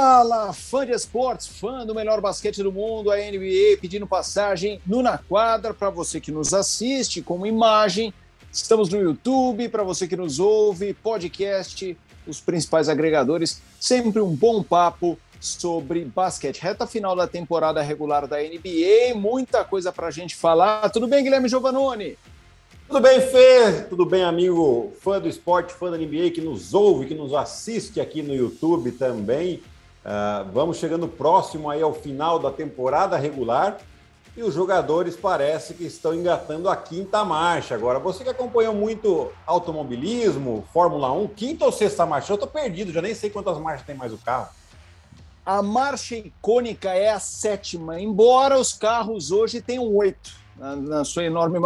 Fala, fã de esportes, fã do melhor basquete do mundo, a NBA, pedindo passagem no Na Quadra para você que nos assiste como imagem. Estamos no YouTube, para você que nos ouve, podcast, os principais agregadores. Sempre um bom papo sobre basquete. Reta final da temporada regular da NBA, muita coisa para a gente falar. Tudo bem, Guilherme Giovannone? Tudo bem, Fê? Tudo bem, amigo fã do esporte, fã da NBA que nos ouve, que nos assiste aqui no YouTube também. Uh, vamos chegando próximo aí ao final da temporada regular e os jogadores parece que estão engatando a quinta marcha. Agora, você que acompanhou muito automobilismo, Fórmula 1, quinta ou sexta marcha? Eu estou perdido, já nem sei quantas marchas tem mais o carro. A marcha icônica é a sétima, embora os carros hoje tenham oito na, na, sua enorme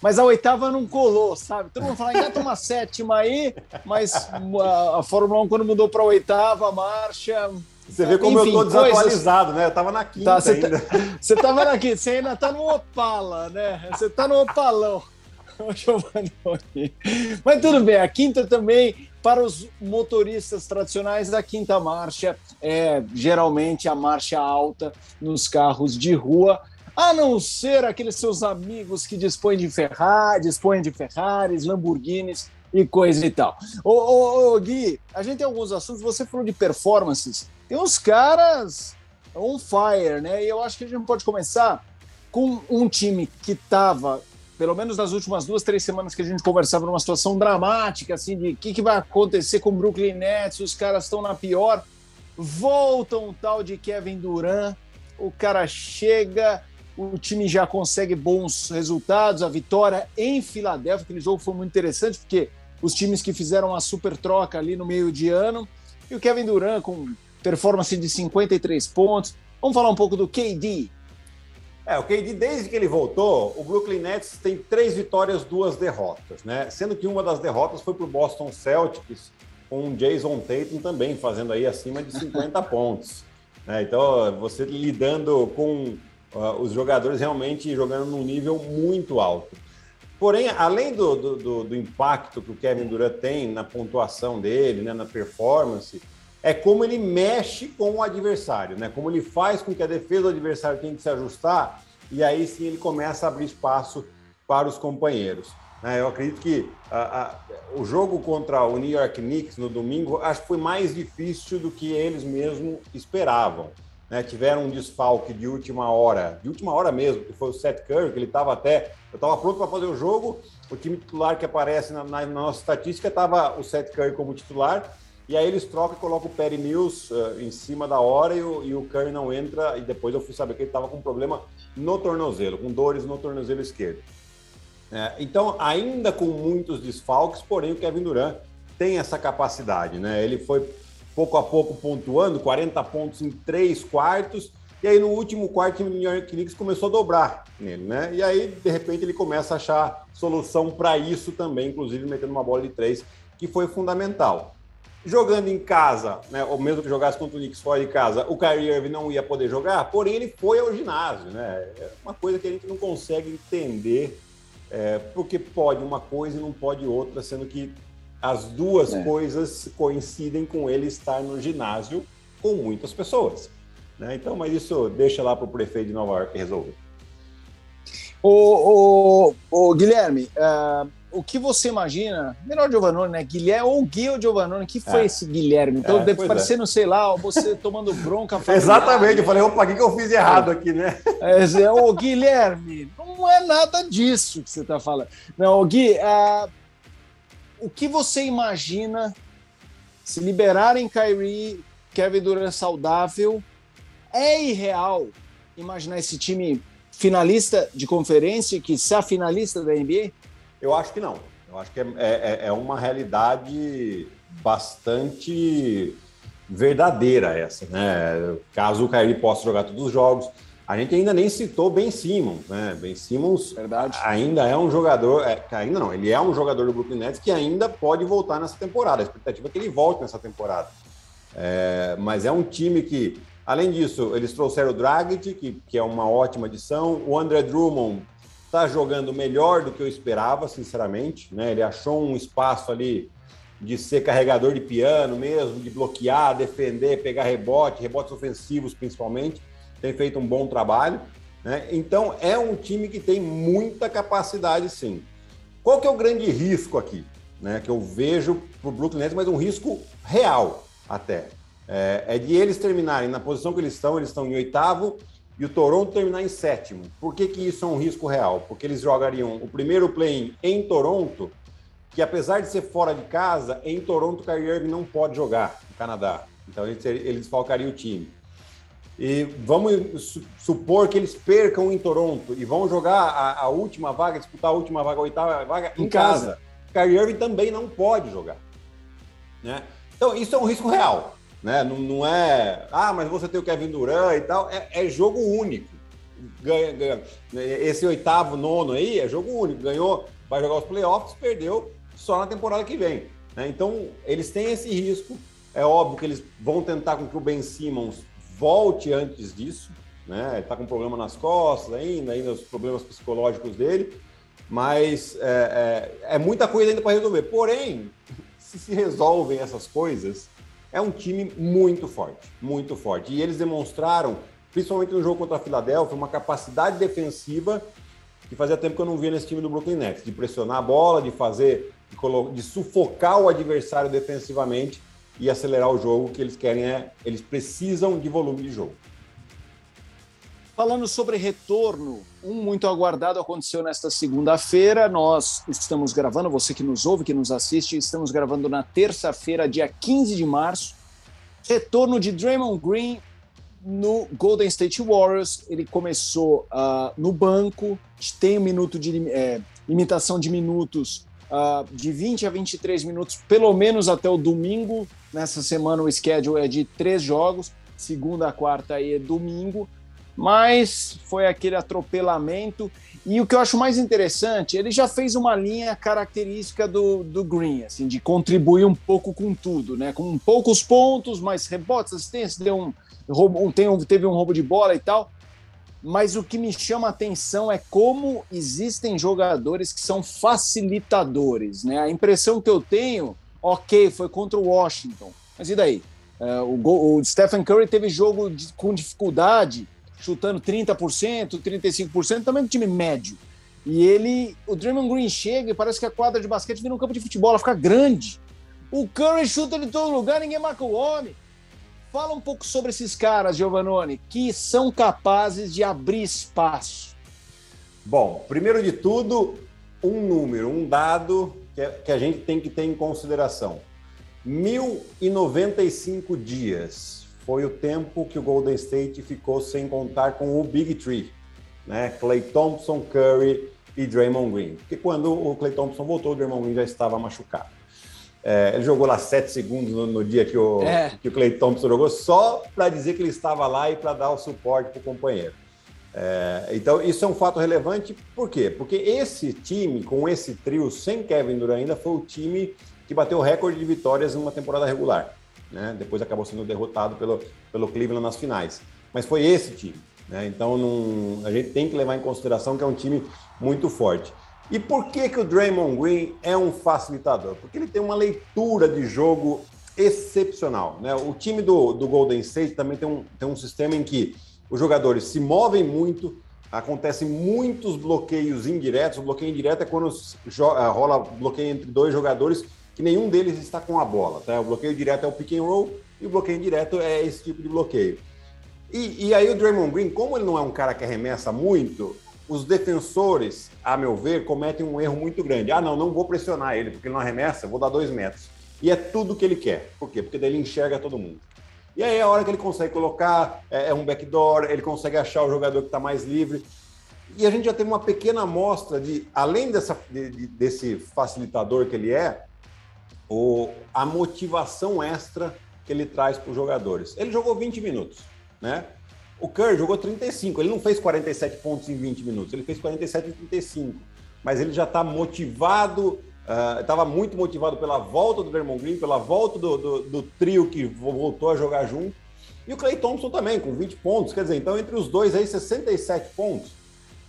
Mas a oitava não colou, sabe? Todo mundo fala, engata uma sétima aí, mas a, a Fórmula 1, quando mudou para a oitava marcha. Você vê como Enfim, eu estou desatualizado, coisas... né? Eu estava na quinta tá, você ainda. Tá, você estava na quinta, você ainda está no Opala, né? Você está no Opalão. Mas tudo bem, a quinta também, para os motoristas tradicionais da quinta marcha, é geralmente a marcha alta nos carros de rua, a não ser aqueles seus amigos que dispõem de Ferrari, dispõem de Ferraris, Lamborghinis e coisa e tal. Ô, ô, ô, Gui, a gente tem alguns assuntos, você falou de performances, tem uns caras on fire, né? E eu acho que a gente pode começar com um time que estava, pelo menos nas últimas duas, três semanas que a gente conversava numa situação dramática, assim, de o que, que vai acontecer com o Brooklyn Nets, os caras estão na pior, voltam o tal de Kevin Durant, o cara chega, o time já consegue bons resultados. A vitória em Filadélfia, aquele jogo foi muito interessante, porque os times que fizeram a super troca ali no meio de ano, e o Kevin Durant com performance de 53 pontos. Vamos falar um pouco do KD. É, o KD, desde que ele voltou, o Brooklyn Nets tem três vitórias, duas derrotas, né? Sendo que uma das derrotas foi para o Boston Celtics, com o Jason Tatum também fazendo aí acima de 50 pontos. Né? Então, você lidando com uh, os jogadores realmente jogando num nível muito alto. Porém, além do, do, do, impacto que o Kevin Durant tem na pontuação dele, né, na performance, é como ele mexe com o adversário, né? Como ele faz com que a defesa do adversário tenha que se ajustar e aí sim ele começa a abrir espaço para os companheiros. Né? Eu acredito que a, a, o jogo contra o New York Knicks no domingo acho que foi mais difícil do que eles mesmos esperavam né, tiveram um desfalque de última hora, de última hora mesmo, que foi o Seth Curry, que ele estava até. Eu estava pronto para fazer o jogo, o time titular que aparece na, na, na nossa estatística estava o Seth Curry como titular, e aí eles trocam e colocam o Perry Mills uh, em cima da hora e o, e o, Curry não entra, e depois eu fui saber que ele estava com um problema no tornozelo, com dores no tornozelo esquerdo. É, então, ainda com muitos desfalques, porém o Kevin Durant tem essa capacidade, né? Ele foi pouco a pouco pontuando, 40 pontos em três quartos, e aí no último quarto o New York Knicks começou a dobrar nele, né? E aí, de repente, ele começa a achar solução para isso também, inclusive metendo uma bola de três, que foi fundamental. Jogando em casa, né, ou mesmo que jogasse contra o Knicks fora de casa, o Kyrie Irving não ia poder jogar, porém ele foi ao ginásio, né? É uma coisa que a gente não consegue entender, é, porque pode uma coisa e não pode outra, sendo que as duas é. coisas coincidem com ele estar no ginásio com muitas pessoas. Né? Então, mas isso deixa lá para o prefeito de Nova York resolver. O Guilherme, uh, o que você imagina? Melhor Giovannone, né? Guilherme ou Gui ou Giovannone, que foi é. esse Guilherme? Então é, deve parecer, é. não sei lá, você tomando bronca. Exatamente, eu falei, opa, o que, que eu fiz errado aqui, né? É, o Guilherme, não é nada disso que você está falando. Não, Gui, uh, o que você imagina se liberarem Kyrie, Kevin Durant saudável? É irreal imaginar esse time finalista de conferência, que se a finalista da NBA? Eu acho que não. Eu acho que é, é, é uma realidade bastante verdadeira essa, né? Caso o Kyrie possa jogar todos os jogos, a gente ainda nem citou Ben Simmons, né? Ben Simmons Verdade. ainda é um jogador, é, ainda não, ele é um jogador do Brooklyn Nets que ainda pode voltar nessa temporada. A expectativa é que ele volte nessa temporada. É, mas é um time que, além disso, eles trouxeram o Dragic, que, que é uma ótima adição. O André Drummond está jogando melhor do que eu esperava, sinceramente. Né? Ele achou um espaço ali de ser carregador de piano mesmo, de bloquear, defender, pegar rebote, rebotes ofensivos principalmente, tem feito um bom trabalho. Né? Então é um time que tem muita capacidade, sim. Qual que é o grande risco aqui, né? Que eu vejo para o Brooklyn Nets, mas um risco real até é, é, de eles terminarem na posição que eles estão, eles estão em oitavo e o Toronto terminar em sétimo. Por que, que isso é um risco real? Porque eles jogariam o primeiro play em Toronto, que apesar de ser fora de casa, em Toronto o Kyrie Irving não pode jogar no Canadá. Então eles, eles falcariam o time. E vamos supor que eles percam em Toronto e vão jogar a, a última vaga, disputar a última vaga, a oitava vaga em, em casa. casa. Kyrie Irving também não pode jogar. Né? Então, isso é um risco real. Né? Não, não é, ah, mas você tem o Kevin Durant e tal. É, é jogo único. Ganha, ganha. Esse oitavo, nono aí é jogo único. Ganhou, vai jogar os playoffs, perdeu só na temporada que vem. Né? Então, eles têm esse risco. É óbvio que eles vão tentar com que o Ben Simmons volte antes disso, né? Ele tá com problema nas costas ainda, ainda os problemas psicológicos dele, mas é, é, é muita coisa ainda para resolver. Porém, se se resolvem essas coisas, é um time muito forte, muito forte. E eles demonstraram, principalmente no jogo contra a Filadélfia, uma capacidade defensiva que fazia tempo que eu não via nesse time do Brooklyn Nets, de pressionar a bola, de fazer, de, de sufocar o adversário defensivamente e acelerar o jogo. O que eles querem é, eles precisam de volume de jogo. Falando sobre retorno, um muito aguardado aconteceu nesta segunda-feira. Nós estamos gravando, você que nos ouve, que nos assiste, estamos gravando na terça-feira, dia 15 de março. Retorno de Draymond Green no Golden State Warriors. Ele começou uh, no banco, tem um minuto de é, limitação de minutos uh, de 20 a 23 minutos, pelo menos até o domingo. Nessa semana o schedule é de três jogos, segunda, quarta e domingo. Mas foi aquele atropelamento. E o que eu acho mais interessante, ele já fez uma linha característica do, do Green, assim, de contribuir um pouco com tudo, né? Com poucos pontos, mais rebotes, assistências, deu um, um, tem teve um roubo de bola e tal mas o que me chama a atenção é como existem jogadores que são facilitadores, né? A impressão que eu tenho, ok, foi contra o Washington, mas e daí? Uh, o, o, Stephen Curry teve jogo de, com dificuldade, chutando 30%, 35%, também um time médio. E ele, o Draymond Green chega e parece que a quadra de basquete vira um campo de futebol, ela fica grande. O Curry chuta de todo lugar, ninguém marca o homem. Fala um pouco sobre esses caras, Giovannone, que são capazes de abrir espaço. Bom, primeiro de tudo, um número, um dado que, que a gente tem que ter em consideração. 1095 dias foi o tempo que o Golden State ficou sem contar com o Big Three, né? Clay Thompson, Curry e Draymond Green. Porque quando o Clay Thompson voltou, o Draymond Green já estava machucado. É, ele jogou lá sete segundos no, no dia que o, é. que o Clay Thompson jogou, só para dizer que ele estava lá e para dar o suporte para o companheiro. É, então, isso é um fato relevante, por quê? Porque esse time, com esse trio sem Kevin Durant ainda, foi o time que bateu o recorde de vitórias em uma temporada regular. Né? Depois acabou sendo derrotado pelo, pelo Cleveland nas finais. Mas foi esse time. Né? Então, a gente tem que levar em consideração que é um time muito forte. E por que, que o Draymond Green é um facilitador? Porque ele tem uma leitura de jogo excepcional. Né? O time do, do Golden State também tem um, tem um sistema em que os jogadores se movem muito, acontecem muitos bloqueios indiretos. O bloqueio indireto é quando ah, rola bloqueio entre dois jogadores que nenhum deles está com a bola. Tá? O bloqueio direto é o pick and roll e o bloqueio indireto é esse tipo de bloqueio. E, e aí o Draymond Green, como ele não é um cara que arremessa muito, os defensores, a meu ver, cometem um erro muito grande. Ah, não, não vou pressionar ele, porque ele não arremessa, vou dar dois metros. E é tudo que ele quer. Por quê? Porque daí ele enxerga todo mundo. E aí é a hora que ele consegue colocar é, é um backdoor, ele consegue achar o jogador que está mais livre. E a gente já teve uma pequena amostra de, além dessa, de, de, desse facilitador que ele é, o, a motivação extra que ele traz para os jogadores. Ele jogou 20 minutos, né? O Curry jogou 35, ele não fez 47 pontos em 20 minutos, ele fez 47 em 35. Mas ele já está motivado, estava uh, muito motivado pela volta do Draymond Green, pela volta do, do, do, trio que voltou a jogar junto. E o Clay Thompson também, com 20 pontos. Quer dizer, então entre os dois aí, 67 pontos.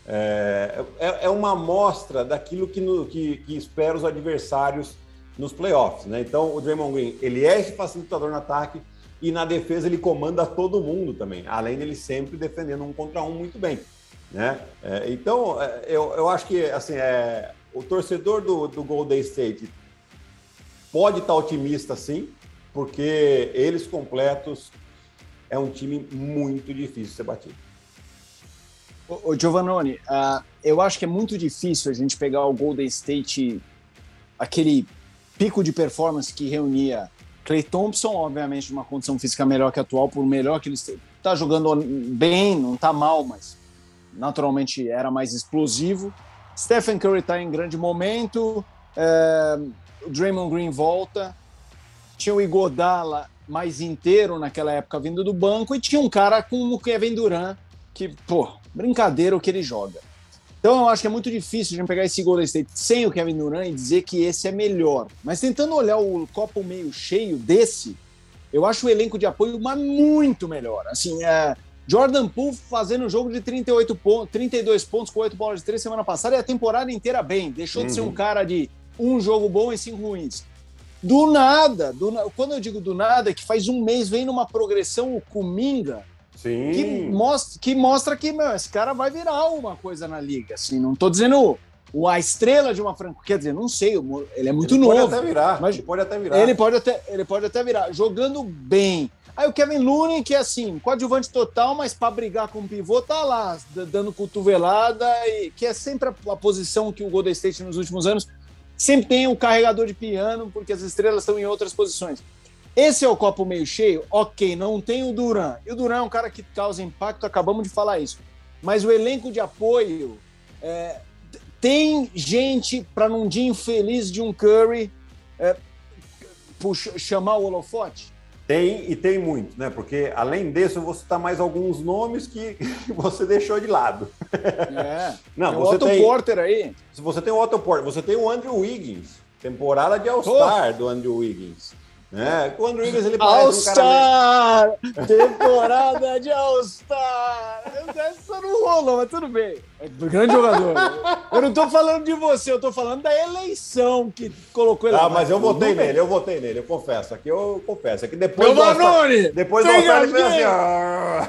É, é, é uma amostra daquilo que, no, que, que espera os adversários nos playoffs, né? Então, o Draymond Green, ele é esse facilitador no ataque e na defesa ele comanda todo mundo também, além dele sempre defendendo um contra um muito bem, né? É, então, é, eu, eu acho que, assim, é, o torcedor do, do Golden State pode estar otimista, sim, porque eles completos é um time muito difícil de ser batido. Ô, Giovannone, uh, eu acho que é muito difícil a gente pegar o Golden State, aquele pico de performance que reunia Clay Thompson, obviamente, numa condição física melhor que a atual, por melhor que ele está jogando bem, não está mal, mas naturalmente era mais explosivo. Stephen Curry está em grande momento, é, o Draymond Green volta, tinha o Igodala mais inteiro naquela época vindo do banco e tinha um cara como o Kevin Durant, que, pô, brincadeira o que ele joga. Então eu acho que é muito difícil gente pegar esse Golden State sem o Kevin Durant e dizer que esse é melhor. Mas tentando olhar o copo meio cheio desse, eu acho o elenco de apoio uma muito melhor. Assim, é, Jordan Poole fazendo um jogo de 38 pontos, 32 pontos com 8 bolas de 3 semana passada e a temporada inteira bem. Deixou uhum. de ser um uhum. cara de um jogo bom e cinco ruins. Do nada, do, quando eu digo do nada, é que faz um mês vem numa progressão o Kuminga Sim. Que, mostra, que mostra que meu, esse cara vai virar uma coisa na liga. Assim, não estou dizendo o, a estrela de uma franquia. Quer dizer, não sei, ele é muito ele novo. Pode até virar. Mas ele pode até virar. Ele pode até, ele pode até virar, jogando bem. Aí o Kevin Looney, que é assim, coadjuvante total, mas para brigar com o pivô, tá lá, dando cotovelada, e que é sempre a, a, posição que o Golden State nos últimos anos sempre tem o carregador de piano, porque as estrelas estão em outras posições. Esse é o copo meio cheio? Ok, não tem o Duran. E o Duran é um cara que causa impacto, acabamos de falar isso. Mas o elenco de apoio é, tem gente para num dia infeliz de um Curry é, puxa, chamar o holofote? Tem e tem muito, né? Porque além disso, eu vou citar mais alguns nomes que você deixou de lado. É. Não, tem você o Otto tem, Porter aí. Se você tem o Otto Porter, você tem o Andrew Wiggins, temporada de All-Star do Andrew Wiggins. É, o Andrew Wiggins ele parece um cara meio... Temporada de All-Star! Essa não rolou, mas tudo bem. É um grande jogador. eu não tô falando de você, eu tô falando da eleição que colocou ele Ah, mas eu votei nele, eu votei nele, eu confesso. Aqui eu confesso. Aqui depois Meu do All-Star... Depois do All-Star ele fez assim, ó...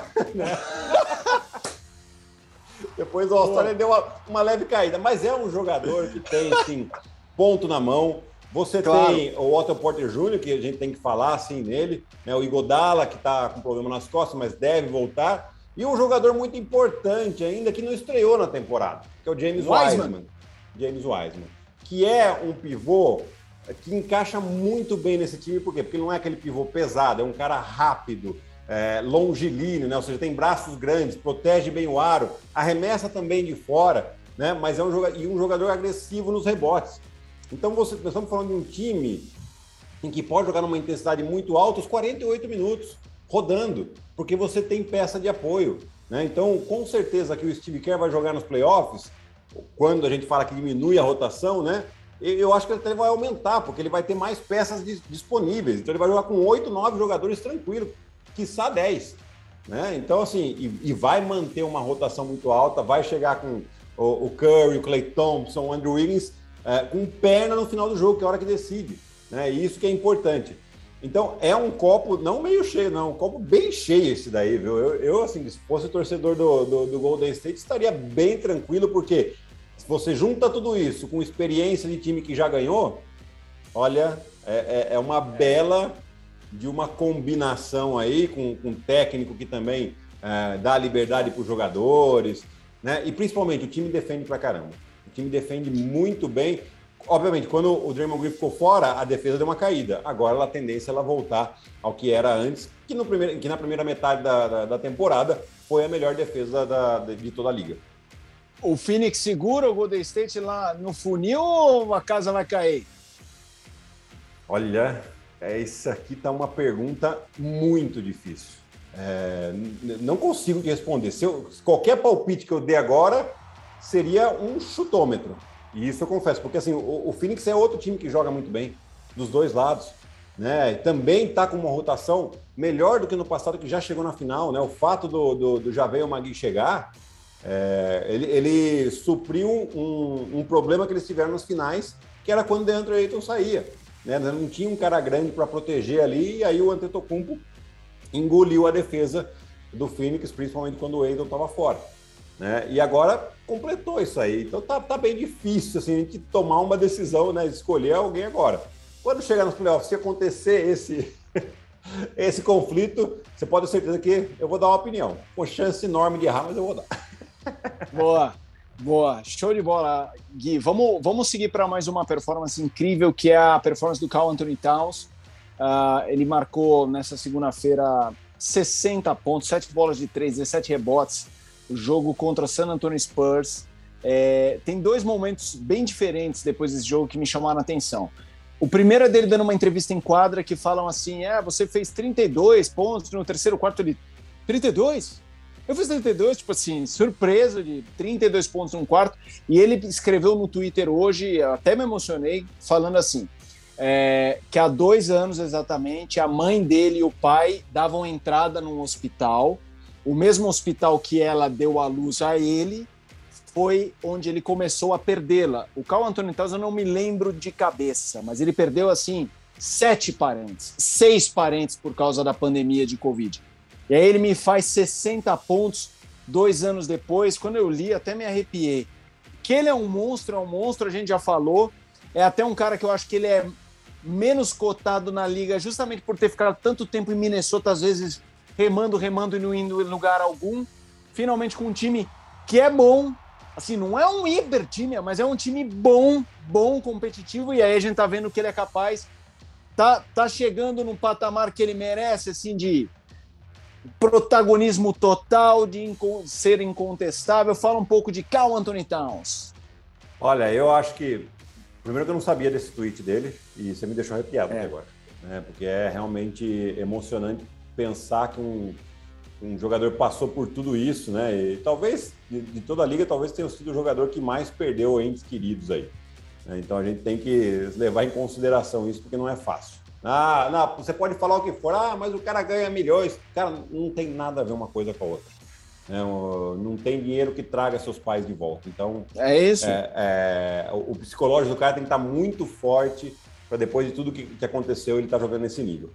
Depois do All-Star ele deu uma, uma leve caída. Mas é um jogador que tem, assim, ponto na mão você claro. tem o Otto Porter Jr., que a gente tem que falar assim nele, né? o Igodala, que está com problema nas costas, mas deve voltar. E um jogador muito importante ainda que não estreou na temporada, que é o James Wiseman. Wiseman. James Wiseman, que é um pivô que encaixa muito bem nesse time, por quê? Porque não é aquele pivô pesado, é um cara rápido, é, longilíneo, né? ou seja, tem braços grandes, protege bem o aro, arremessa também de fora, né? mas é um jogador, e um jogador agressivo nos rebotes. Então, você, nós estamos falando de um time em que pode jogar numa intensidade muito alta os 48 minutos, rodando, porque você tem peça de apoio. Né? Então, com certeza que o Steve Kerr vai jogar nos playoffs, quando a gente fala que diminui a rotação, né? Eu acho que ele até vai aumentar, porque ele vai ter mais peças disponíveis. Então, ele vai jogar com 8, 9 jogadores tranquilo, quiçá 10. Né? Então, assim, e, e, vai manter uma rotação muito alta, vai chegar com o, o Curry, o Clay Thompson, o Andrew Wiggins é, com perna no final do jogo, que é a hora que decide. Né? E isso que é importante. Então, é um copo, não meio cheio, não, um copo bem cheio esse daí, viu? Eu, eu assim, se fosse torcedor do, do, do Golden State, estaria bem tranquilo, porque se você junta tudo isso com experiência de time que já ganhou, olha, é, é, é uma bela de uma combinação aí com, com um técnico que também é, dá liberdade para os jogadores, né? E principalmente o time defende pra caramba. O time defende muito bem. Obviamente, quando o Draymond Green ficou fora, a defesa deu uma caída. Agora a tendência é ela voltar ao que era antes, que, no primeiro, que na primeira metade da, da, da temporada foi a melhor defesa da, de toda a liga. O Phoenix segura o Golden State lá no funil ou a casa vai cair? Olha, é, isso aqui tá uma pergunta muito difícil. É, não consigo responder. Se eu, qualquer palpite que eu dê agora, seria um chutômetro. E isso eu confesso, porque assim, o, o Phoenix é outro time que joga muito bem, dos dois lados. Né? Também está com uma rotação melhor do que no passado, que já chegou na final. Né? O fato do, do, do Javel Magui chegar, é, ele, ele, supriu um, um, problema que eles tiveram nas finais, que era quando o DeAndre Ayton saía. né? Não tinha um cara grande para proteger ali, e aí o Antetokounmpo engoliu a defesa do Phoenix, principalmente quando o Aiton estava fora. Né? E agora completou isso aí. Então tá, tá bem difícil assim, a gente tomar uma decisão, né? Escolher alguém agora. Quando chegar nos playoffs, se acontecer esse, esse conflito, você pode ter certeza que eu vou dar uma opinião. Com chance enorme de errar, mas eu vou dar. Boa, boa. Show de bola, Gui. Vamos, vamos seguir para mais uma performance incrível, que é a performance do Carl Anthony Towns. Uh, ele marcou nessa segunda-feira 60 pontos, 7 bolas de 3, 17 rebotes. O jogo contra San Antonio Spurs. É, tem dois momentos bem diferentes depois desse jogo que me chamaram a atenção. O primeiro é dele dando uma entrevista em quadra que falam assim: é, você fez 32 pontos no terceiro quarto. Ele, 32? Eu fiz 32, tipo assim, surpresa de 32 pontos no quarto. E ele escreveu no Twitter hoje, até me emocionei, falando assim: é, que há dois anos exatamente, a mãe dele e o pai davam entrada num hospital, o mesmo hospital que ela deu à luz a ele, foi onde ele começou a perdê-la. O Carl Anthony Towns eu não me lembro de cabeça, mas ele perdeu assim sete parentes, seis parentes por causa da pandemia de Covid. E aí ele me faz 60 pontos dois anos depois. Quando eu li, até me arrepiei. Que ele é um monstro, é um monstro, a gente já falou. É até um cara que eu acho que ele é menos cotado na liga, justamente por ter ficado tanto tempo em Minnesota, às vezes remando, remando e não indo em lugar algum. Finalmente com um time que é bom, assim, não é um hiper time, mas é um time bom, bom, competitivo, e aí a gente tá vendo que ele é capaz, tá, tá chegando num patamar que ele merece, assim, de protagonismo total, de inco ser incontestável. Fala um pouco de Cal Anthony Towns. Olha, eu acho que. Primeiro que eu não sabia desse tweet dele, e você me deixou arrepiado é. agora. Né? Porque é realmente emocionante pensar que um um jogador passou por tudo isso, né? E talvez, de, de, toda a liga, talvez tenha sido o jogador que mais perdeu entes queridos aí. Né? Então a gente tem que levar em consideração isso, porque não é fácil. Ah, não, você pode falar o que for, ah, mas o cara ganha milhões. Cara, não tem nada a ver uma coisa com a outra. Né? Não tem dinheiro que traga seus pais de volta. Então. É isso. É, é, o psicológico do cara tem que estar muito forte para depois de tudo que, que aconteceu ele estar tá jogando nesse nível.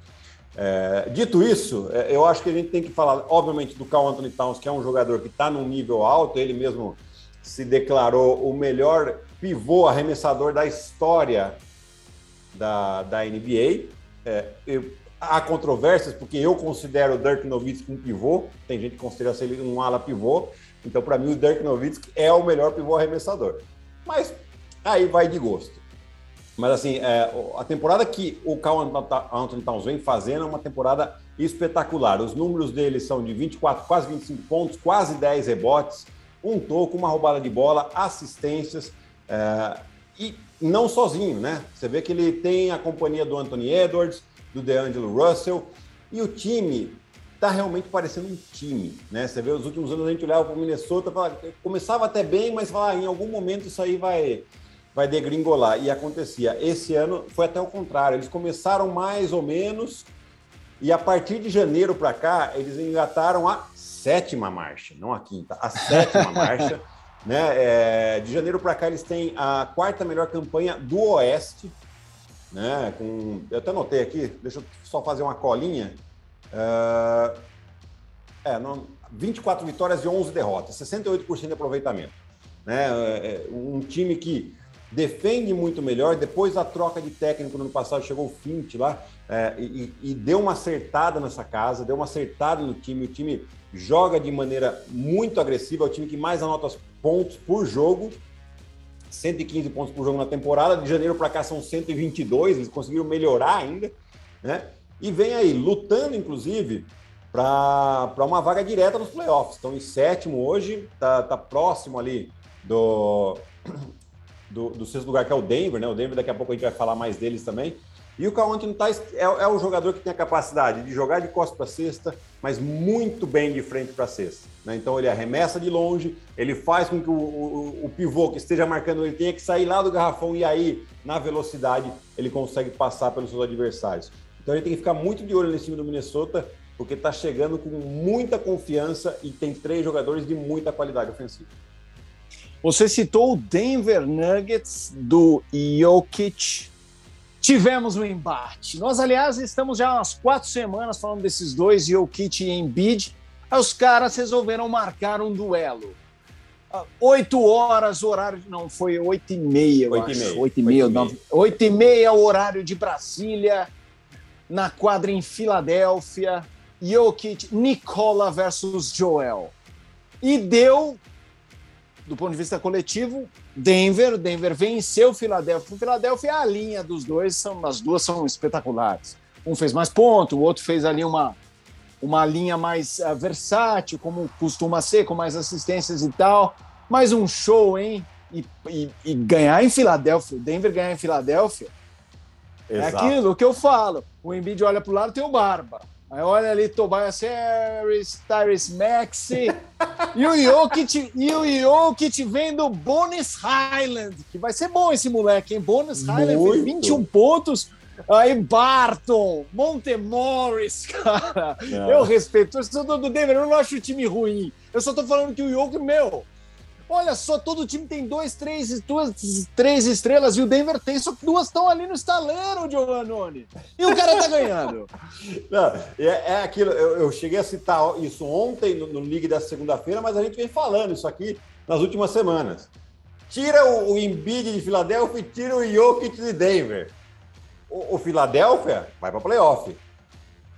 É, dito isso, é, eu acho que a gente tem que falar, obviamente, do Carl Anthony Towns, que é um jogador que está num nível alto, ele mesmo se declarou o melhor pivô arremessador da história da, da NBA. É, eu, há controvérsias, porque eu considero o Dirk Nowitzki um pivô, tem gente que considera ele um ala pivô, então para mim o Dirk Nowitzki é o melhor pivô arremessador. Mas aí vai de gosto. Mas assim, é, a temporada que o Cal Anthony Towns vem fazendo é uma temporada espetacular. Os números dele são de 24, quase 25 pontos, quase 10 rebotes, um toco, uma roubada de bola, assistências. É, e não sozinho, né? Você vê que ele tem a companhia do Anthony Edwards, do DeAngelo Russell, e o time tá realmente parecendo um time, né? Você vê os últimos anos a gente olhava para o Minnesota, falava, começava até bem, mas falava, ah, em algum momento isso aí vai vai degringolar. E acontecia. Esse ano foi até o contrário. Eles começaram mais ou menos e a partir de janeiro para cá eles engataram a sétima marcha, não a quinta, a sétima marcha. Né? É, de janeiro para cá eles têm a quarta melhor campanha do Oeste. Né? Com, eu até anotei aqui, deixa eu só fazer uma colinha. Uh, é, não, 24 vitórias e 11 derrotas, 68% de aproveitamento. Né? É, é, um time que defende muito melhor. Depois da troca de técnico no ano passado, chegou o Fint lá é, e, e, deu uma acertada nessa casa, deu uma acertada no time. O time joga de maneira muito agressiva, é o time que mais anota pontos por jogo. 115 pontos por jogo na temporada, de janeiro para cá são 122, eles conseguiram melhorar ainda, né? E vem aí, lutando, inclusive, para uma vaga direta nos playoffs. Estão em sétimo hoje, tá, tá próximo ali do, do, do sexto lugar, que é o Denver, né? O Denver, daqui a pouco a gente vai falar mais deles também. E o Carl Anthony é, é o jogador que tem a capacidade de jogar de costas para cesta, mas muito bem de frente para cesta. Né? Então ele arremessa de longe, ele faz com que o, o, o, pivô que esteja marcando ele tenha que sair lá do garrafão e aí, na velocidade, ele consegue passar pelos seus adversários. Então ele tem que ficar muito de olho nesse time do Minnesota, porque está chegando com muita confiança e tem três jogadores de muita qualidade ofensiva. Você citou o Denver Nuggets do Jokic tivemos um embate. Nós, aliás, estamos já há umas quatro semanas falando desses dois, Jokic e Embiid. Aí os caras resolveram marcar um duelo. Ah, oito horas, horário. Não, foi oito e meia, oito e meia. Oito e meia. Oito e meia, horário de Brasília, na quadra em Filadélfia. Jokic, Nicola versus Joel. E deu, do ponto de vista coletivo, Denver. Denver venceu o Filadélfia. O Filadélfia, a linha dos dois, são, as duas são espetaculares. Um fez mais ponto, o outro fez ali uma, uma linha mais uh, versátil, como costuma ser, com mais assistências e tal. Mais um show, hein? E, e, e ganhar em Filadélfia, o Denver ganhar em Filadélfia, é Exato. é aquilo que eu falo. O Embiid olha para o lado, tem o Barba. Aí olha ali Tobias Harris, Tyrese Maxey e o Jokic, e o Jokic vem do Bonus Highland, que vai ser bom esse moleque, hein? Bonus Highland fez 21 pontos. Aí Barton, Montemorris, cara. É. Eu respeito. Torcedor do Denver, eu não acho o time ruim. Eu só tô falando que o Jokic, meu, Olha só, todo time tem dois, três, duas, três estrelas e o Denver tem, só que duas estão ali no estaleiro, Giovannone. E o cara tá ganhando. Não, é, é aquilo, eu, eu, cheguei a citar isso ontem no, no League da segunda-feira, mas a gente vem falando isso aqui nas últimas semanas. Tira o, o Embiid de Filadélfia e tira o Jokic de Denver. O, o Filadélfia vai para playoff.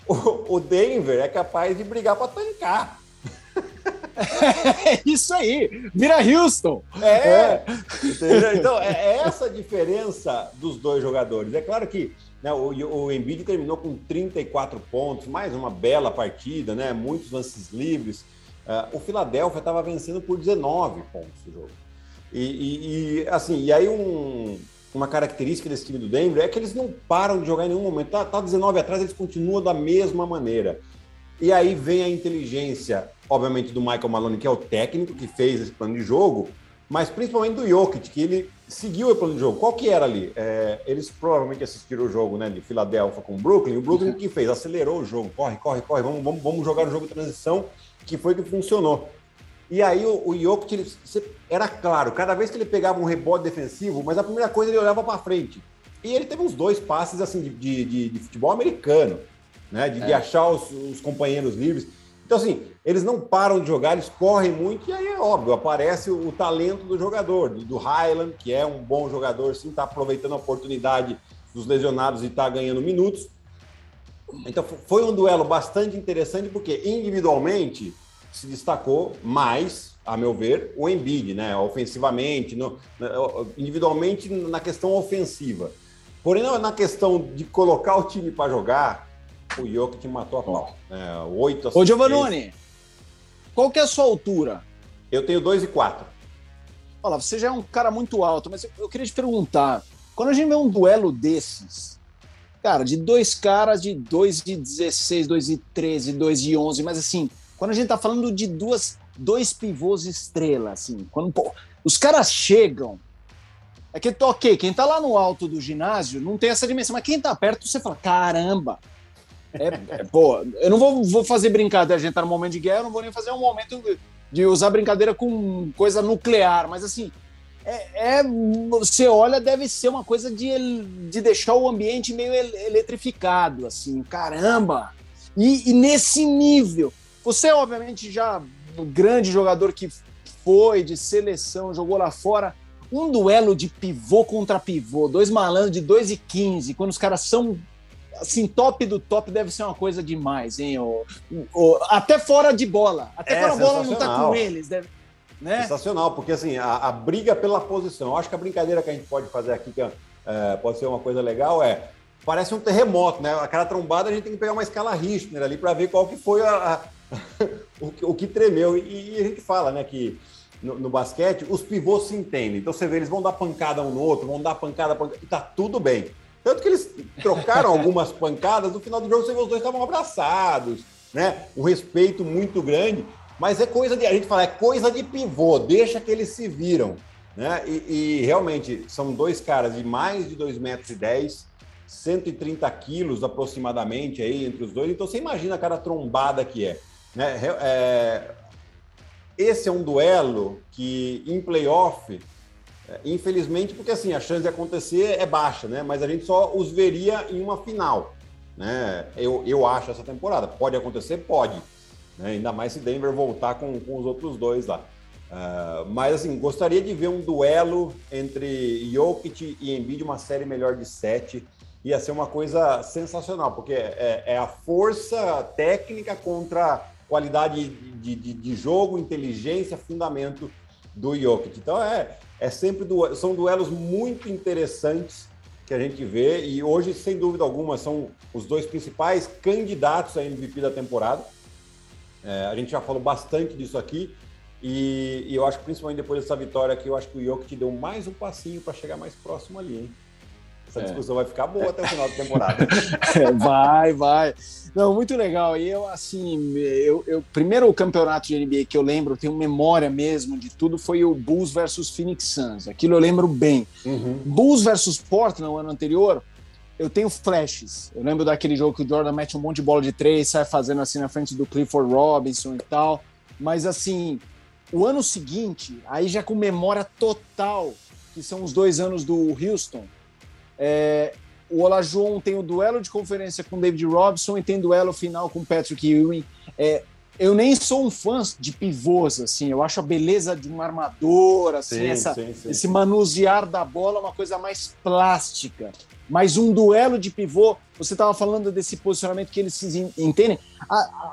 O, o Denver é capaz de brigar para tancar. É isso aí, vira Houston. É, é. Então, é, é essa a diferença dos dois jogadores. É claro que né, o, o Embiid terminou com 34 pontos, mais uma bela partida, né, muitos lances livres. Uh, o Philadelphia estava vencendo por 19 pontos o jogo. E, e, e, assim, e aí um, uma característica desse time do Denver é que eles não param de jogar em nenhum momento. Tá, tá 19 atrás, eles continuam da mesma maneira. E aí vem a inteligência obviamente, do Michael Maloney, que é o técnico que fez esse plano de jogo, mas principalmente do Jokic, que ele seguiu o plano de jogo. Qual que era ali? É, eles provavelmente assistiram o jogo né, de Filadélfia com o Brooklyn. O Brooklyn o que fez? Acelerou o jogo. Corre, corre, corre. Vamos, vamos, vamos jogar o jogo de transição, que foi que funcionou. E aí o, o Jokic, ele, era claro, cada vez que ele pegava um rebote defensivo, mas a primeira coisa ele olhava para frente. E ele teve uns dois passes assim de, de, de, de futebol americano, né? De, é. de achar os, os companheiros livres. Então, assim, eles não param de jogar, eles correm muito, e aí é óbvio, aparece o, talento do jogador, do, do Highland, que é um bom jogador, sim, está aproveitando a oportunidade dos lesionados e está ganhando minutos. Então, foi um duelo bastante interessante, porque individualmente se destacou mais, a meu ver, o Embiid, né? Ofensivamente, no, individualmente na questão ofensiva. Porém, na questão de colocar o time para jogar, o Jokic matou a pau. É, 8 Ô, Giovanni, qual que é a sua altura? Eu tenho 2 e 4. Olha, você já é um cara muito alto, mas eu queria te perguntar, quando a gente vê um duelo desses, cara, de dois caras de 2 e 16, 2 e 13, 2 e 11, mas assim, quando a gente tá falando de duas, dois pivôs estrela, assim, quando pô, os caras chegam, é que, ok, quem tá lá no alto do ginásio não tem essa dimensão, mas quem tá perto, você fala, caramba, é, é, pô, eu não vou, vou fazer brincadeira, a gente tá no momento de guerra, eu não vou nem fazer um momento de usar brincadeira com coisa nuclear, mas assim, é, é, você olha, deve ser uma coisa de, de deixar o ambiente meio eletrificado, assim, caramba! E, e nesse nível, você obviamente já um grande jogador que foi de seleção, jogou lá fora, um duelo de pivô contra pivô, dois malandros de 2 e 15, quando os caras são assim, top do top deve ser uma coisa demais, hein? O, o, até fora de bola. Até é, fora a bola não tá com eles. Deve, né? Sensacional, porque assim, a, a, briga pela posição. Eu acho que a brincadeira que a gente pode fazer aqui, que é, pode ser uma coisa legal, é. Parece um terremoto, né? Aquela trombada a gente tem que pegar uma escala Richter ali para ver qual que foi a, a o, o, que tremeu. E, e, a gente fala, né, que no, no, basquete os pivôs se entendem. Então você vê, eles vão dar pancada um no outro, vão dar pancada, pancada e tá tudo bem. Tanto que eles trocaram algumas pancadas, no final do jogo os dois estavam abraçados, né? Um respeito muito grande, mas é coisa de. A gente fala, é coisa de pivô, deixa que eles se viram. Né? E, e realmente são dois caras de mais de 2 metros e 10, 130 quilos aproximadamente aí entre os dois. Então você imagina a cara trombada que é. Né? É, esse é um duelo que em playoff infelizmente, porque assim, a chance de acontecer é baixa, né? Mas a gente só os veria em uma final. Né? Eu, eu acho essa temporada. Pode acontecer? Pode. Né? Ainda mais se Denver voltar com, com os outros dois lá. Uh, mas assim, gostaria de ver um duelo entre Jokic e Embiid, uma série melhor de sete. Ia ser uma coisa sensacional, porque é, é a força técnica contra qualidade de, de, de, jogo, inteligência, fundamento do Jokic. Então é, é sempre du são duelos muito interessantes que a gente vê e hoje, sem dúvida alguma, são os dois principais candidatos a MVP da temporada. É, a gente já falou bastante disso aqui. E, e, eu acho que principalmente depois dessa vitória aqui, eu acho que o Jokic deu mais um passinho para chegar mais próximo ali, hein? Essa é. discussão vai ficar boa até o final da temporada. vai, vai. Não, muito legal. E eu, assim, eu, eu, primeiro o campeonato de NBA que eu lembro, eu tenho memória mesmo de tudo, foi o Bulls versus Phoenix Suns. Aquilo eu lembro bem. Uhum. Bulls versus Portland no ano anterior, eu tenho flashes. Eu lembro daquele jogo que o Jordan mete um monte de bola de três, sai fazendo assim na frente do Clifford Robinson e tal. Mas assim, o ano seguinte, aí já com memória total, que são os dois anos do Houston, é, o Olajuwon tem o duelo de conferência com David Robson e tem duelo final com Patrick Ewing. É, eu nem sou um fã de pivôs, assim, eu acho a beleza de um armador, assim, sim, essa, sim, sim, esse manusear da bola uma coisa mais plástica. Mas um duelo de pivô, você estava falando desse posicionamento que eles se entendem.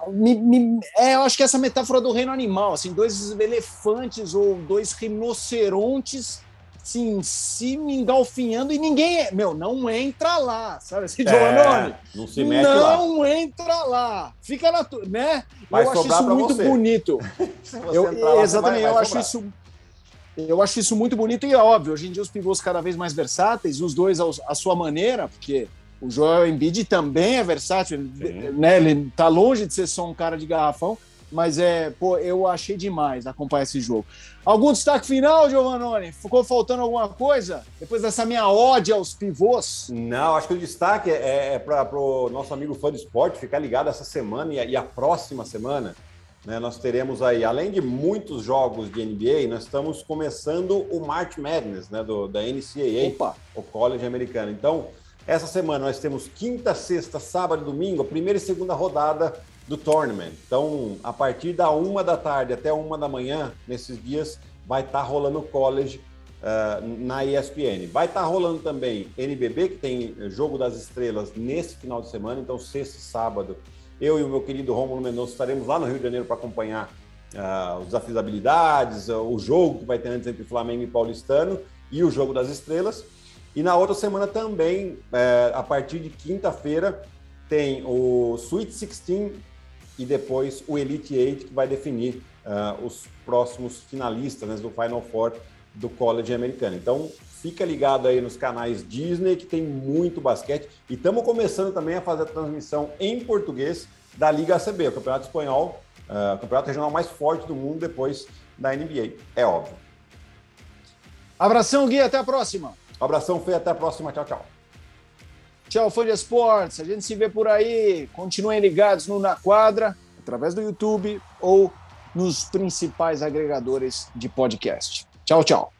Me, me, é, eu acho que essa metáfora do reino animal, assim, dois elefantes ou dois rinocerontes assim, se me engalfinhando e ninguém. É, meu, não entra lá, sabe assim, é, Não se mete não lá. Não entra lá. Fica na. né? Vai eu acho isso muito você. bonito. eu, lá, exatamente, vai, vai eu acho isso. Eu acho isso muito bonito e é óbvio. Hoje em dia, os pivôs cada vez mais versáteis, os dois à sua maneira, porque o Joel Embiid também é versátil, né? Ele tá longe de ser só um cara de garrafão, mas é, pô, eu achei demais acompanhar esse jogo. Algum destaque final, Giovannone? Ficou faltando alguma coisa? Depois dessa minha ódio aos pivôs? Não, acho que o destaque é, é para o nosso amigo fã de esporte ficar ligado essa semana e a, e a próxima semana. Né, nós teremos aí, além de muitos jogos de NBA, nós estamos começando o March Madness, né, do, da NCAA, Opa. o college americano. Então, essa semana nós temos quinta, sexta, sábado e domingo, a primeira e segunda rodada do tournament. Então, a partir da uma da tarde até uma da manhã, nesses dias, vai estar tá rolando college uh, na ESPN. Vai estar tá rolando também NBB, que tem Jogo das Estrelas nesse final de semana, então sexta e sábado. Eu e o meu querido Romulo Mendonça estaremos lá no Rio de Janeiro para acompanhar uh, os desafios habilidades, uh, o jogo que vai ter antes entre Flamengo e Paulistano e o Jogo das Estrelas. E na outra semana também, eh, a partir de quinta-feira, tem o Sweet 16 e depois o Elite Eight, que vai definir uh, os próximos finalistas né, do Final Four do college americano. Então, fica ligado aí nos canais Disney, que tem muito basquete. E estamos começando também a fazer a transmissão em português da Liga ACB, o Campeonato Espanhol, uh, o campeonato regional mais forte do mundo depois da NBA, é óbvio. Abração, Gui, até a próxima. Abração, Fê, até a próxima. Tchau, tchau. Tchau, fã de esportes. A gente se vê por aí. Continuem ligados no Na Quadra, através do YouTube ou nos principais agregadores de podcast. Tchau, tchau.